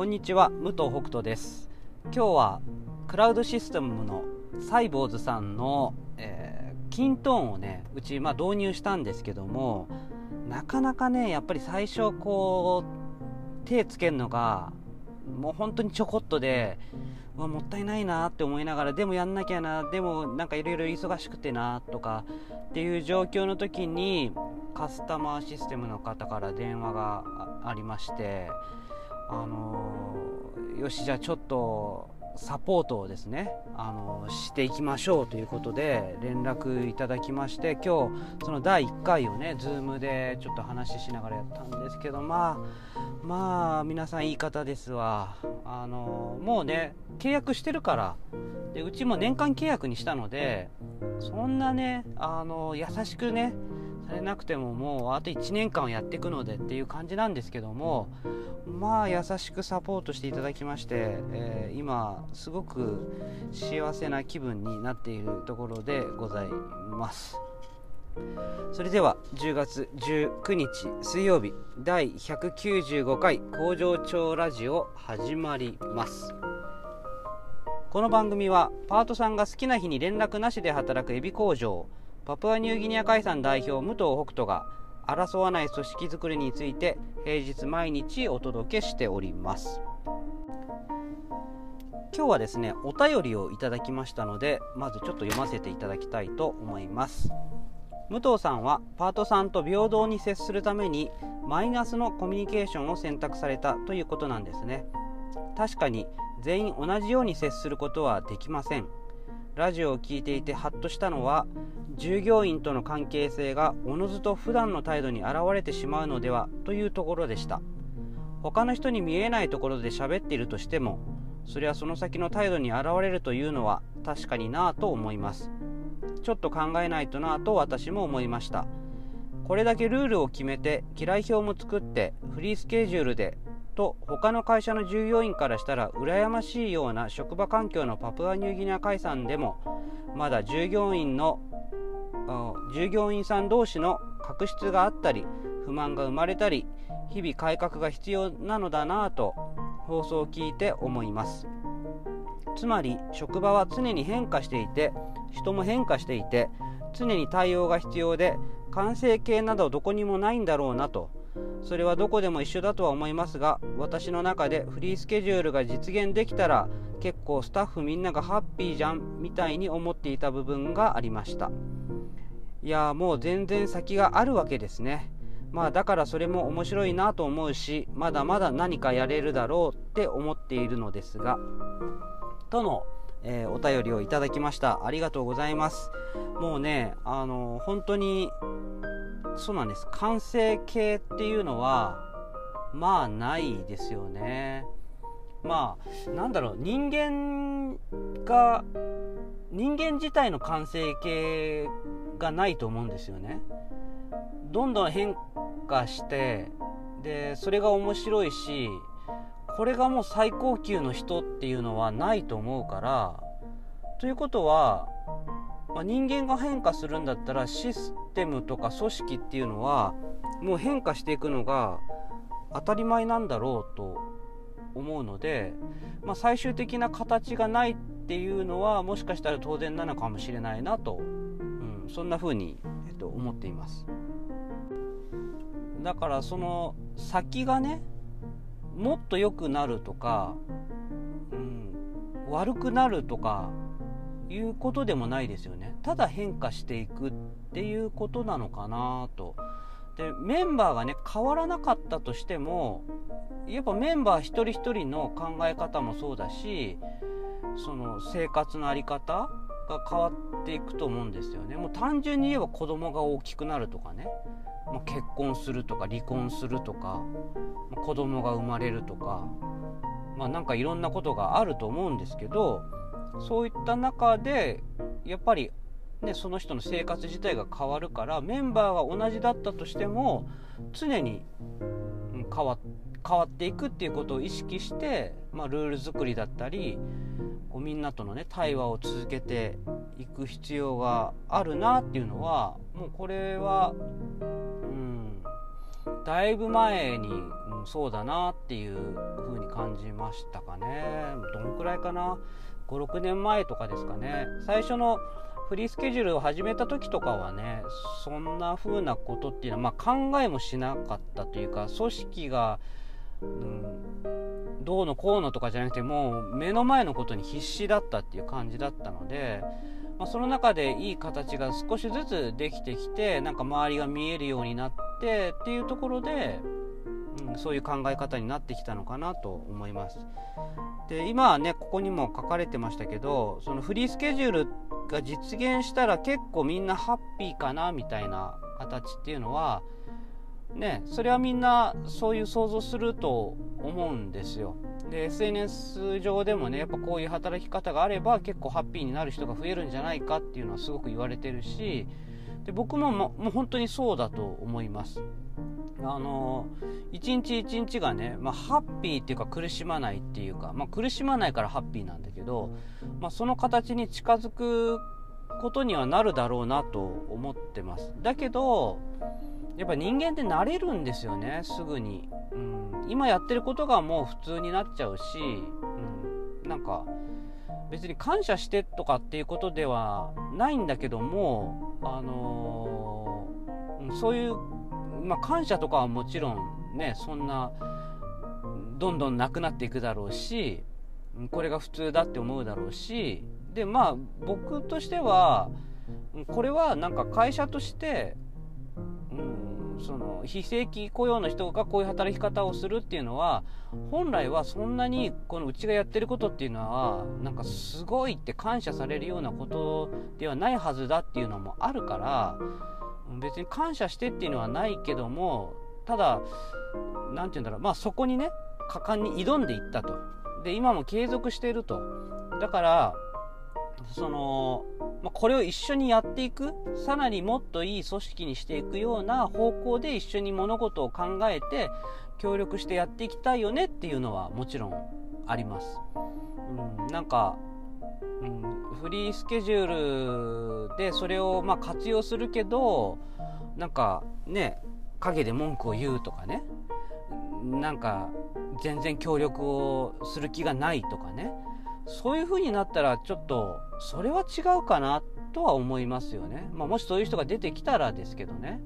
こんにちは武藤北斗です。今日はクラウドシステムのサイボーズさんの、えー、キントーンをねうち、まあ、導入したんですけどもなかなかねやっぱり最初こう手つけるのがもう本当にちょこっとでわもったいないなって思いながらでもやんなきゃなでもなんかいろいろ忙しくてなとかっていう状況の時にカスタマーシステムの方から電話がありましてあのよしじゃあちょっとサポートをですね、あのしていきましょうということで連絡いただきまして今日その第1回をね Zoom でちょっと話ししながらやったんですけどまあまあ皆さんいい方ですわ。あのもうね契約してるからでうちも年間契約にしたのでそんなねあの優しくねされなくてももうあと1年間はやっていくのでっていう感じなんですけどもまあ優しくサポートしていただきまして、えー、今すごく幸せな気分になっているところでございます。それでは10月19日水曜日第195回工場長ラジオ始まります。この番組はパートさんが好きな日に連絡なしで働くエビ工場。パプアニューギニア海産代表武藤北斗が争わない組織づくりについて平日毎日お届けしております。今日はですねお便りをいただきましたのでまずちょっと読ませていただきたいと思います。武藤さんはパートさんと平等に接するためにマイナスのコミュニケーションを選択されたということなんですね。確かに全員同じように接することはできません。ラジオを聴いていてハッとしたのは従業員との関係性がおのずと普段の態度に現れてしまうのではというところでした。他の人に見えないところで喋っているとしてもそれはその先の態度に現れるというのは確かになぁと思います。ちょっと考えないとなぁと私も思いました。これだけルールを決めて嫌い表も作ってフリースケジュールでと他の会社の従業員からしたら羨ましいような職場環境のパプアニューギニア海産でもまだ従業員の従業員さん同士の確執があったり不満が生まれたり日々改革が必要なのだなぁと放送を聞いて思います。つまり職場は常に変化していて人も変化していて常に対応が必要で完成形などどこにもないんだろうなと。それはどこでも一緒だとは思いますが私の中でフリースケジュールが実現できたら結構スタッフみんながハッピーじゃんみたいに思っていた部分がありました。いやもう全然先があるわけですね。まあだからそれも面白いなと思うしまだまだ何かやれるだろうって思っているのですがとの、えー、お便りをいただきました。ありがとうございます。もうねあの本当にそうなんです。完成形っていうのはまあないですよね。まあなんだろう。人間が人間自体の完成形がないと思うんですよね。どんどん変化してでそれが面白いしこれがもう最高級の人っていうのはないと思うからということはまあ、人間が変化するんだったらシステムとか組織っていうのはもう変化していくのが当たり前なんだろうと思うので、まあ、最終的な形がないっていうのはもしかしたら当然なのかもしれないなと、そんな風に、えっと、思っています。だからその先がねもっと良くなるとか、うん、悪くなるとかいうことでもないですよね。ただ変化していくっていうことなのかなと。でメンバーがね変わらなかったとしてもやっぱメンバー一人一人の考え方もそうだしその生活の在り方が変わっていくと思うんですよね。もう単純に言えば子供が大きくなるとかね、まあ、結婚するとか離婚するとか、まあ、子供が生まれるとか。まあなんかいろんなことがあると思うんですけどそういった中でやっぱり、ね、その人の生活自体が変わるからメンバーが同じだったとしても常に変わっていくっていうことを意識して、まあ、ルール作りだったりみんなとのね対話を続けていく必要があるなっていうのはもうこれはうんだいぶ前にうん、そうだなっていう風に感じましたかね。どのくらいかな？56年前とかですかね。最初のフリースケジュールを始めた時とかはねそんな風なことっていうのは、まあ、考えもしなかったというか組織が、うん、どうのこうのとかじゃなくてもう目の前のことに必死だったっていう感じだったので、まあ、その中でいい形が少しずつできてきてなんか周りが見えるようになってっていうところで、うん、そういう考え方になってきたのかなと思います。で今はねここにも書かれてましたけどそのフリースケジュールが実現したら結構みんなハッピーかなみたいな形っていうのはねそれはみんなそういう想像すると思うんですよ。で SNS 上でもねやっぱこういう働き方があれば結構ハッピーになる人が増えるんじゃないかっていうのはすごく言われてるしで僕ももう本当にそうだと思います。あの一日一日がね、まあ、ハッピーっていうか苦しまないっていうか、まあ、苦しまないからハッピーなんだけど、まあ、その形に近づくことにはなるだろうなと思ってます。だけどやっぱ人間って慣れるんですよねすぐに、うん、今やってることがもう普通になっちゃうし、うん、なんか別に感謝してとかっていうことではないんだけどもあのー、そういうまあ、感謝とかはもちろんねそんなどんどんなくなっていくだろうしこれが普通だって思うだろうしでまあ僕としてはこれはなんか会社として、その非正規雇用の人がこういう働き方をするっていうのは本来はそんなにこのうちがやってることっていうのはなんかすごいって感謝されるようなことではないはずだっていうのもあるから別に感謝してっていうのはないけどもただ何て言うんだろうまあそこにね果敢に挑んでいったと。で今も継続していると。だからその、ま、これを一緒にやっていくさらにもっといい組織にしていくような方向で一緒に物事を考えて協力してやっていきたいよねっていうのはもちろんあります。うん、なんかうん、フリースケジュールでそれをま活用するけどなんかね陰で文句を言うとかねなんか全然協力をする気がないとかねそういう風になったらちょっとそれは違うかなとは思いますよね、まあ、もしそういう人が出てきたらですけどね、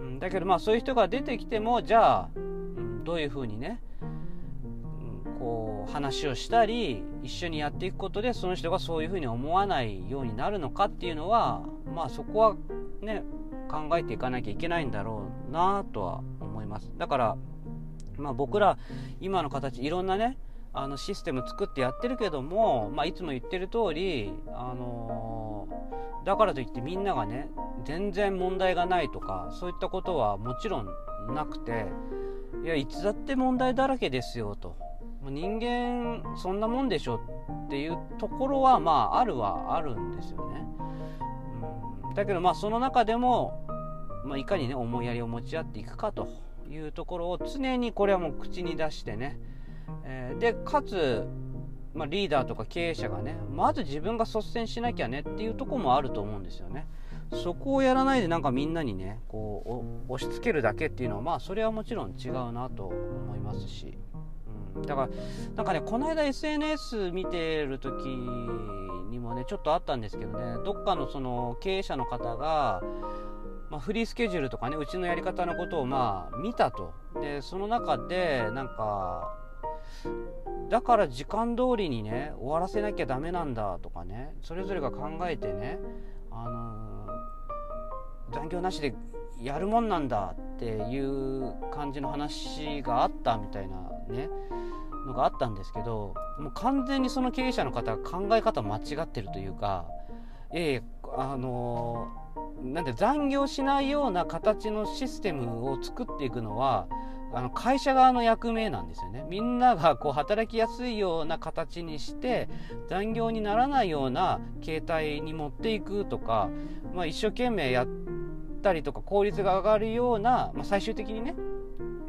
うん、だけどまあそういう人が出てきてもじゃあ、うん、どういう風にねうんこう話をしたり一緒にやっていくことでその人がそういうふうに思わないようになるのかっていうのはまあそこはね考えていかなきゃいけないんだろうなとは思います。だからまあ僕ら今の形いろんなねあのシステム作ってやってるけども、まあ、いつも言ってる通り、あのー、だからといってみんながね全然問題がないとかそういったことはもちろんなくていやいつだって問題だらけですよと人間そんなもんでしょっていうところはまああるはあるんですよね。だけどまあその中でも、まあ、いかにね思いやりを持ち合っていくかというところを常にこれはもう口に出してね、えー、でかつ、まあ、リーダーとか経営者がねまず自分が率先しなきゃねっていうとこもあると思うんですよね。そこをやらないでなんかみんなにねこう押し付けるだけっていうのはまあそれはもちろん違うなと思いますし。うんだからなんかねこの間 SNS 見てる時にもねちょっとあったんですけどねどっかのその経営者の方が、まあ、フリースケジュールとかねうちのやり方のことをまあ見たとでその中でなんかだから時間通りにね終わらせなきゃダメなんだとかねそれぞれが考えてねあのー、残業なしでやるもんなんだっていう感じの話があったみたいなねのがあったんですけどもう完全にその経営者の方が考え方間違ってるというかええあのなんで残業しないような形のシステムを作っていくのはあの会社側の役目なんですよね。みんながこう働きやすいような形にして残業にならないような形態に持っていくとか、まあ、一生懸命やったりとか効率が上がるような、まあ、最終的にね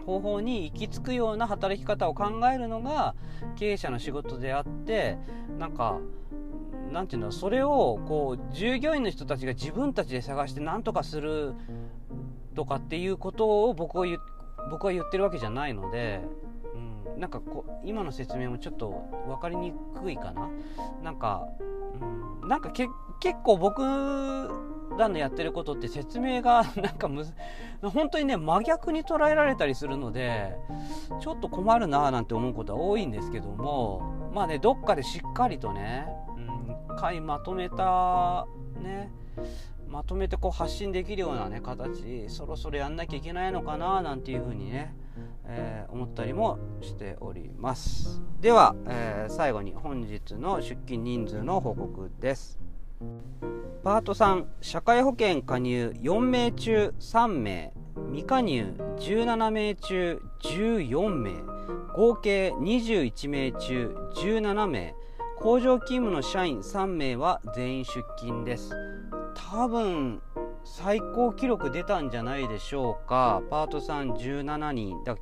方法に行き着くような働き方を考えるのが経営者の仕事であってなんかなんていうのそれをこう従業員の人たちが自分たちで探して何とかするとかっていうことを僕を僕は言ってるわけじゃないので、うん、なんかこう今の説明もちょっと分かりにくいかな？なんか、うん、なんか結構僕らのやってることって説明が なんかむ本当にね真逆に捉えられたりするのでちょっと困るなーなんて思うことは多いんですけどもまあねどっかでしっかりとね、うん、回まとめたねまとめてこう発信できるようなね形そろそろやんなきゃいけないのかななんていうふうにね、えー、思ったりもしております。では、えー、最後に本日の出勤人数の報告です。パート3社会保険加入4名中3名。未加入17名中14名。合計21名中17名。工場勤務の社員3名は全員出勤です。多分最高記録出たんじゃないでしょうか。パート3 17人だ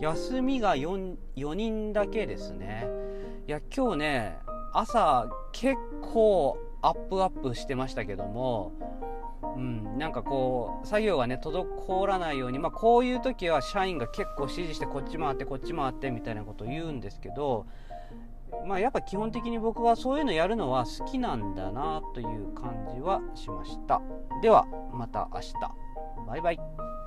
休みが 4, 4人だけですね。いや今日ね朝結構アップアップしてましたけども。うん、なんかこう作業がね滞らないように、まあ、こういう時は社員が結構指示してこっち回ってこっち回ってみたいなことを言うんですけど。まあ、やっぱ基本的に僕はそういうのやるのは好きなんだなという感じはしました。ではまた明日。バイバイ。